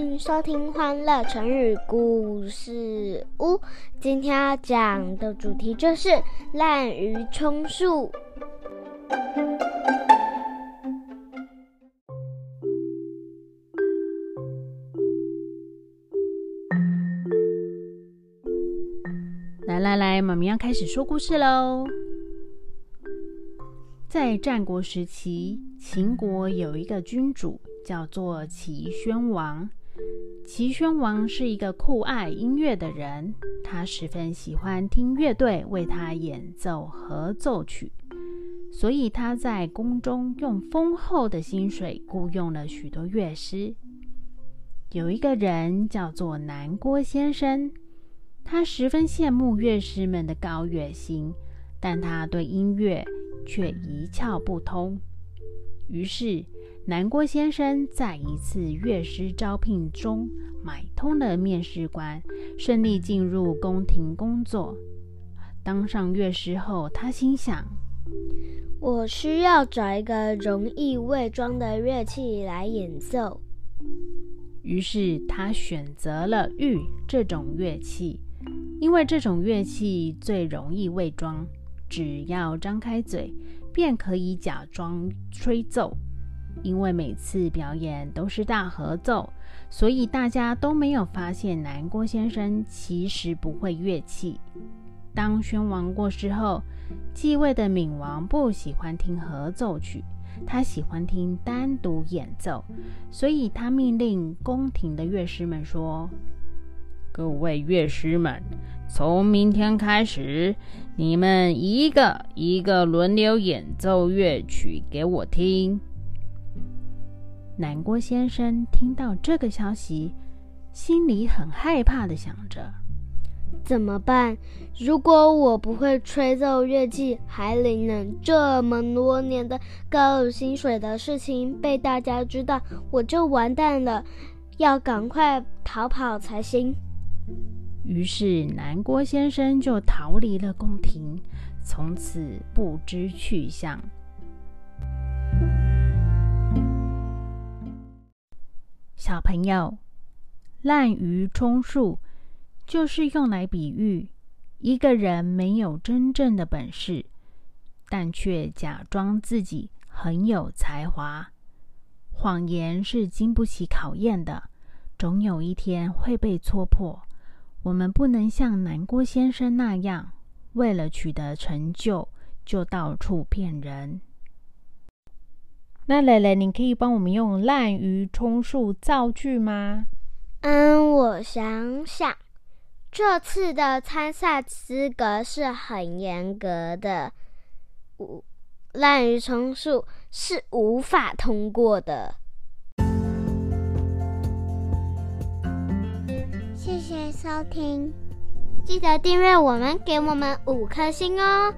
迎收听《欢乐成语故事屋》。今天要讲的主题就是“滥竽充数”。来来来，妈咪要开始说故事喽。在战国时期，秦国有一个君主。叫做齐宣王。齐宣王是一个酷爱音乐的人，他十分喜欢听乐队为他演奏合奏曲，所以他在宫中用丰厚的薪水雇佣了许多乐师。有一个人叫做南郭先生，他十分羡慕乐师们的高乐薪，但他对音乐却一窍不通，于是。南郭先生在一次乐师招聘中买通了面试官，顺利进入宫廷工作。当上乐师后，他心想：“我需要找一个容易伪装的乐器来演奏。”于是他选择了玉这种乐器，因为这种乐器最容易伪装，只要张开嘴，便可以假装吹奏。因为每次表演都是大合奏，所以大家都没有发现南郭先生其实不会乐器。当宣王过世后，继位的闵王不喜欢听合奏曲，他喜欢听单独演奏，所以他命令宫廷的乐师们说：“各位乐师们，从明天开始，你们一个一个轮流演奏乐曲给我听。”南郭先生听到这个消息，心里很害怕的想着：怎么办？如果我不会吹奏乐器，还领了这么多年的高薪水的事情被大家知道，我就完蛋了。要赶快逃跑才行。于是南郭先生就逃离了宫廷，从此不知去向。小朋友，滥竽充数就是用来比喻一个人没有真正的本事，但却假装自己很有才华。谎言是经不起考验的，总有一天会被戳破。我们不能像南郭先生那样，为了取得成就就到处骗人。那蕾蕾，你可以帮我们用滥竽充数造句吗？嗯，我想想，这次的参赛资格是很严格的，无滥竽充数是无法通过的。谢谢收听，记得订阅我们，给我们五颗星哦。